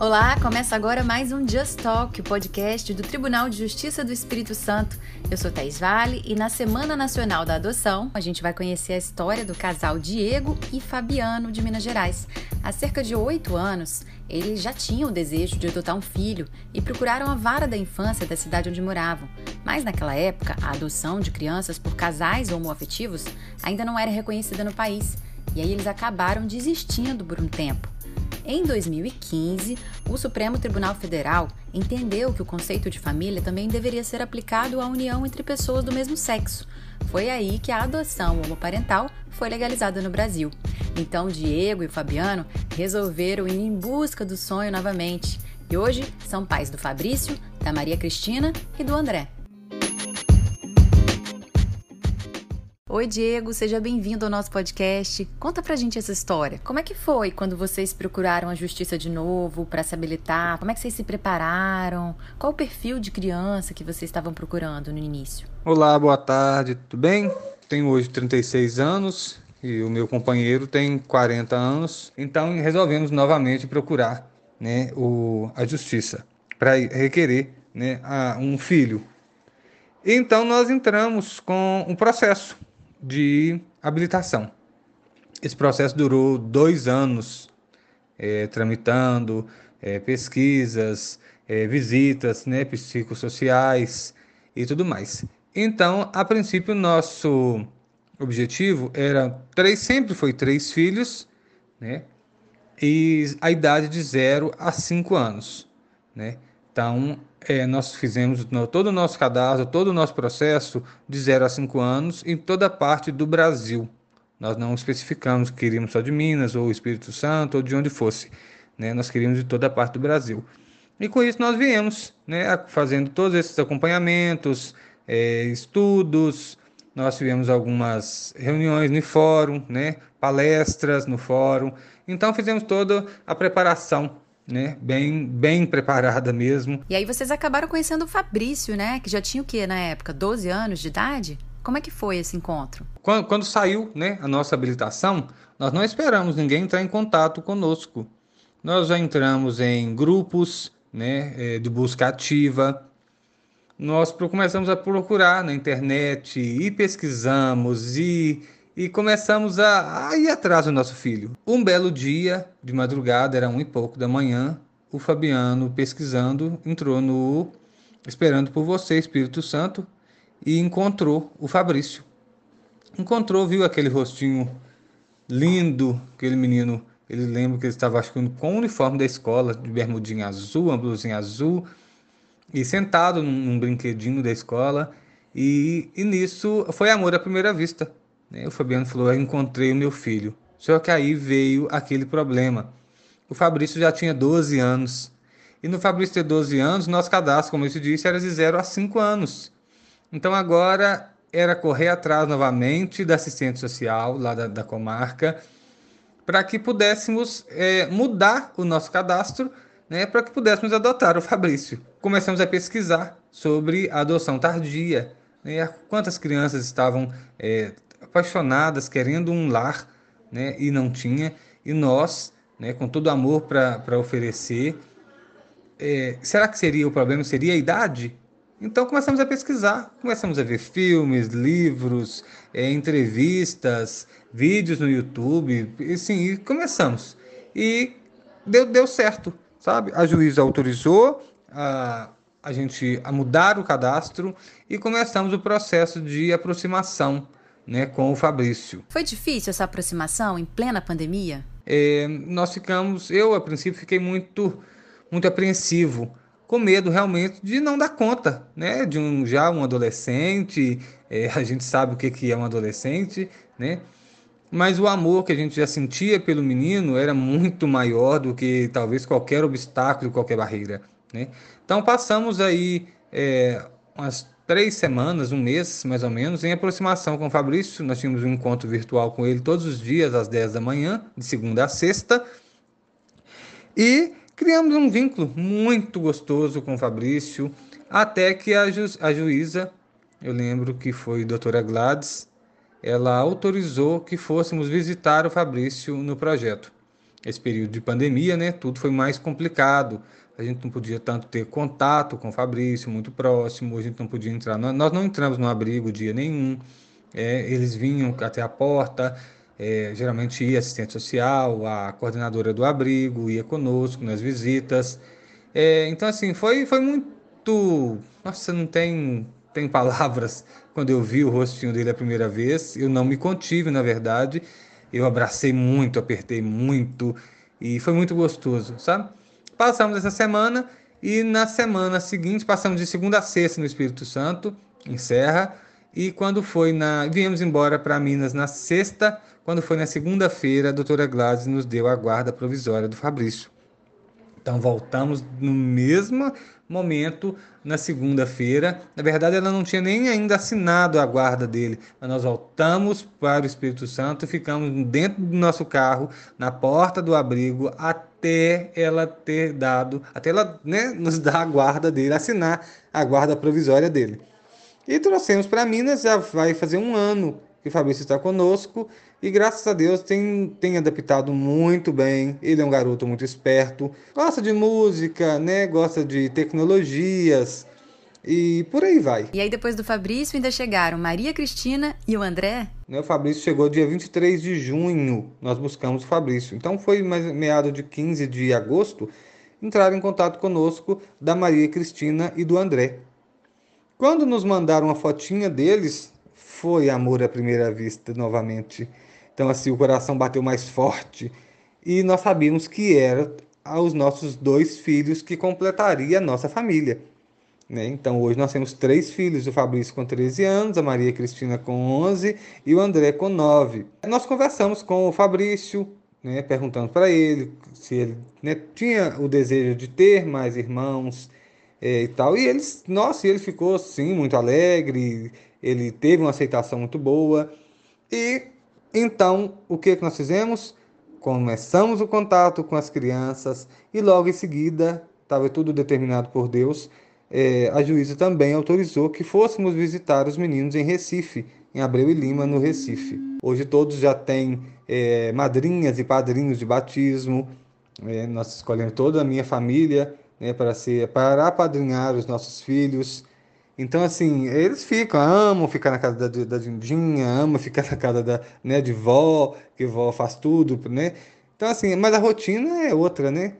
Olá, começa agora mais um Just Talk, o podcast do Tribunal de Justiça do Espírito Santo. Eu sou Thais Vale e na Semana Nacional da Adoção a gente vai conhecer a história do casal Diego e Fabiano de Minas Gerais. Há cerca de oito anos, eles já tinham o desejo de adotar um filho e procuraram a vara da infância da cidade onde moravam. Mas naquela época, a adoção de crianças por casais homoafetivos ainda não era reconhecida no país. E aí eles acabaram desistindo por um tempo. Em 2015, o Supremo Tribunal Federal entendeu que o conceito de família também deveria ser aplicado à união entre pessoas do mesmo sexo. Foi aí que a adoção homoparental foi legalizada no Brasil. Então, Diego e Fabiano resolveram ir em busca do sonho novamente. E hoje são pais do Fabrício, da Maria Cristina e do André. Oi, Diego, seja bem-vindo ao nosso podcast. Conta pra gente essa história. Como é que foi quando vocês procuraram a justiça de novo para se habilitar? Como é que vocês se prepararam? Qual o perfil de criança que vocês estavam procurando no início? Olá, boa tarde, tudo bem? Tenho hoje 36 anos e o meu companheiro tem 40 anos. Então resolvemos novamente procurar né, o, a justiça para requerer né, a, um filho. Então nós entramos com um processo de habilitação. Esse processo durou dois anos, é, tramitando é, pesquisas, é, visitas né, psicossociais e tudo mais. Então, a princípio, nosso objetivo era três, sempre foi três filhos, né? E a idade de 0 a 5 anos, né? Então, é, nós fizemos no, todo o nosso cadastro, todo o nosso processo de 0 a 5 anos em toda a parte do Brasil. Nós não especificamos que queríamos só de Minas, ou Espírito Santo, ou de onde fosse. Né? Nós queríamos de toda a parte do Brasil. E com isso nós viemos né, fazendo todos esses acompanhamentos, é, estudos, nós tivemos algumas reuniões no fórum, né, palestras no fórum. Então fizemos toda a preparação né? Bem, bem preparada mesmo. E aí vocês acabaram conhecendo o Fabrício, né? Que já tinha o quê na época? 12 anos de idade? Como é que foi esse encontro? Quando, quando saiu né, a nossa habilitação, nós não esperamos ninguém entrar em contato conosco. Nós já entramos em grupos né, é, de busca ativa. Nós começamos a procurar na internet e pesquisamos e e começamos a, a, ir atrás do nosso filho. Um belo dia, de madrugada, era um e pouco da manhã, o Fabiano, pesquisando, entrou no Esperando por Você, Espírito Santo, e encontrou o Fabrício. Encontrou, viu aquele rostinho lindo, aquele menino. Ele lembra que ele estava, acho que, com o uniforme da escola, de bermudinha azul, uma blusinha azul, e sentado num, num brinquedinho da escola. E, e nisso foi amor à primeira vista. Né? O Fabiano falou: Eu encontrei o meu filho. Só que aí veio aquele problema. O Fabrício já tinha 12 anos. E no Fabrício ter 12 anos, nosso cadastro, como eu te disse, era de 0 a 5 anos. Então agora era correr atrás novamente da assistente social lá da, da comarca para que pudéssemos é, mudar o nosso cadastro, né, para que pudéssemos adotar o Fabrício. Começamos a pesquisar sobre a adoção tardia, né, quantas crianças estavam é, apaixonadas, querendo um lar, né, e não tinha, e nós, né, com todo amor para oferecer, é, será que seria o problema? Seria a idade? Então começamos a pesquisar, começamos a ver filmes, livros, é, entrevistas, vídeos no YouTube, e, sim, e começamos. E deu, deu certo, sabe? A juíza autorizou a, a gente a mudar o cadastro e começamos o processo de aproximação né, com o Fabrício. Foi difícil essa aproximação em plena pandemia? É, nós ficamos, eu a princípio fiquei muito, muito apreensivo, com medo realmente de não dar conta, né, de um já um adolescente, é, a gente sabe o que que é um adolescente, né, mas o amor que a gente já sentia pelo menino era muito maior do que talvez qualquer obstáculo, qualquer barreira, né. Então passamos aí é, umas três semanas, um mês mais ou menos, em aproximação com o Fabrício. Nós tínhamos um encontro virtual com ele todos os dias, às 10 da manhã, de segunda a sexta. E criamos um vínculo muito gostoso com o Fabrício, até que a, ju a juíza, eu lembro que foi a doutora Gladys, ela autorizou que fôssemos visitar o Fabrício no projeto. esse período de pandemia, né, tudo foi mais complicado. A gente não podia tanto ter contato com o Fabrício, muito próximo, a gente não podia entrar. Nós não entramos no abrigo dia nenhum. É, eles vinham até a porta, é, geralmente ia assistente social, a coordenadora do abrigo ia conosco nas visitas. É, então, assim, foi, foi muito. Nossa, não tem, tem palavras. Quando eu vi o rostinho dele a primeira vez, eu não me contive, na verdade. Eu abracei muito, apertei muito e foi muito gostoso, sabe? Passamos essa semana e na semana seguinte passamos de segunda a sexta no Espírito Santo, em Serra. E quando foi na. Viemos embora para Minas na sexta, quando foi na segunda-feira, a doutora Gladys nos deu a guarda provisória do Fabrício. Então voltamos no mesmo momento na segunda-feira. Na verdade, ela não tinha nem ainda assinado a guarda dele, mas nós voltamos para o Espírito Santo e ficamos dentro do nosso carro, na porta do abrigo, até ela ter dado, até ela né, nos dar a guarda dele, assinar a guarda provisória dele. E trouxemos para Minas, já vai fazer um ano que o Fabrício está conosco e graças a Deus tem, tem adaptado muito bem. Ele é um garoto muito esperto, gosta de música, né? Gosta de tecnologias e por aí vai. E aí depois do Fabrício ainda chegaram Maria Cristina e o André? Né, o Fabrício chegou dia 23 de junho, nós buscamos o Fabrício. Então foi mais meado de 15 de agosto, entraram em contato conosco da Maria Cristina e do André. Quando nos mandaram uma fotinha deles, foi amor à primeira vista novamente. Então, assim, o coração bateu mais forte e nós sabíamos que era aos nossos dois filhos que completaria a nossa família. Né? Então, hoje nós temos três filhos: o Fabrício com 13 anos, a Maria Cristina com 11 e o André com 9. Nós conversamos com o Fabrício, né, perguntando para ele se ele né, tinha o desejo de ter mais irmãos é, e tal. E eles, nossa, ele ficou sim muito alegre, ele teve uma aceitação muito boa. E então, o que, que nós fizemos? Começamos o contato com as crianças e logo em seguida, estava tudo determinado por Deus, é, a juíza também autorizou que fôssemos visitar os meninos em Recife, em Abreu e Lima, no Recife. Hoje todos já têm é, madrinhas e padrinhos de batismo. É, nós escolhemos toda a minha família né, para ser para apadrinhar os nossos filhos. Então, assim, eles ficam, amam ficar na casa da, da Dindinha, amam ficar na casa da, né, de vó, que vó faz tudo, né? Então, assim, mas a rotina é outra, né?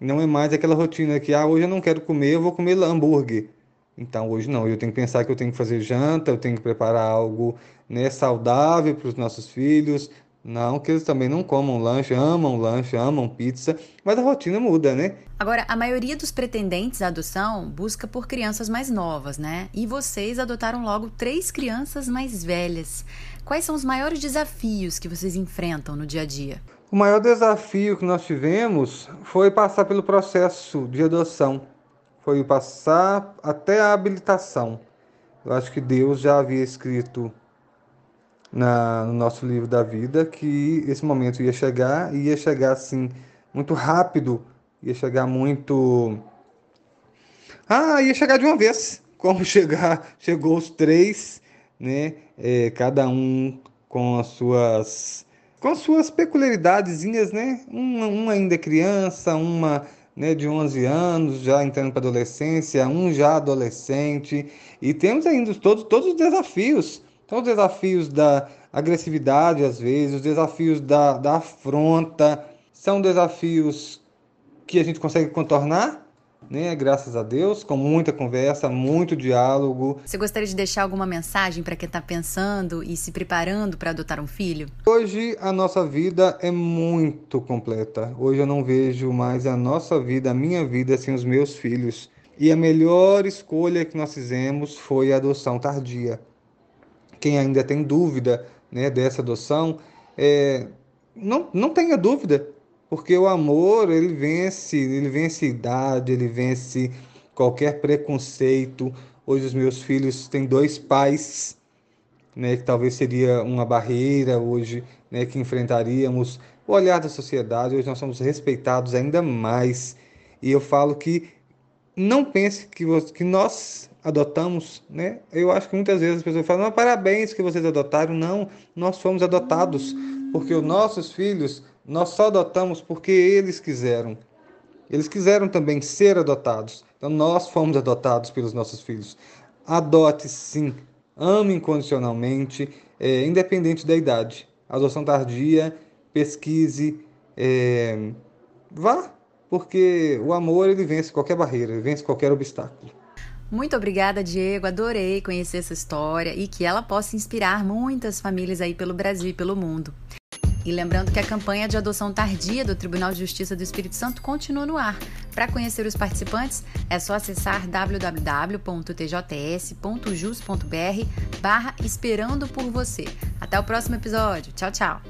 Não é mais aquela rotina que, ah, hoje eu não quero comer, eu vou comer hambúrguer. Então, hoje não, eu tenho que pensar que eu tenho que fazer janta, eu tenho que preparar algo né, saudável para os nossos filhos, não que eles também não comam lanche, amam lanche, amam pizza, mas a rotina muda, né? Agora, a maioria dos pretendentes à adoção busca por crianças mais novas, né? E vocês adotaram logo três crianças mais velhas. Quais são os maiores desafios que vocês enfrentam no dia a dia? O maior desafio que nós tivemos foi passar pelo processo de adoção, foi passar até a habilitação. Eu acho que Deus já havia escrito na, no nosso livro da vida que esse momento ia chegar e ia chegar assim muito rápido, ia chegar muito. Ah, ia chegar de uma vez, como chegar, chegou os três, né? É, cada um com as suas com as suas peculiaridadezinhas, né? Uma, uma ainda é criança, uma né, de 11 anos, já entrando para adolescência, um já adolescente, e temos ainda todos, todos os desafios. Então, os desafios da agressividade, às vezes, os desafios da, da afronta, são desafios que a gente consegue contornar, né? Graças a Deus, com muita conversa, muito diálogo. Você gostaria de deixar alguma mensagem para quem está pensando e se preparando para adotar um filho? Hoje a nossa vida é muito completa. Hoje eu não vejo mais a nossa vida, a minha vida sem os meus filhos. E a melhor escolha que nós fizemos foi a adoção tardia quem ainda tem dúvida né, dessa adoção, é, não, não tenha dúvida, porque o amor ele vence, ele vence idade, ele vence qualquer preconceito. Hoje os meus filhos têm dois pais, né, que talvez seria uma barreira hoje, né, que enfrentaríamos o olhar da sociedade. Hoje nós somos respeitados ainda mais. E eu falo que não pense que, que nós adotamos, né? Eu acho que muitas vezes as pessoas falam, parabéns que vocês adotaram. Não, nós fomos adotados, porque os nossos filhos Nós só adotamos porque eles quiseram. Eles quiseram também ser adotados. Então nós fomos adotados pelos nossos filhos. Adote sim, ame incondicionalmente, é, independente da idade. Adoção tardia, pesquise, é, vá, porque o amor ele vence qualquer barreira, ele vence qualquer obstáculo. Muito obrigada, Diego. Adorei conhecer essa história e que ela possa inspirar muitas famílias aí pelo Brasil e pelo mundo. E lembrando que a campanha de adoção tardia do Tribunal de Justiça do Espírito Santo continua no ar. Para conhecer os participantes, é só acessar www.tjs.jus.br barra Esperando por Você. Até o próximo episódio. Tchau, tchau.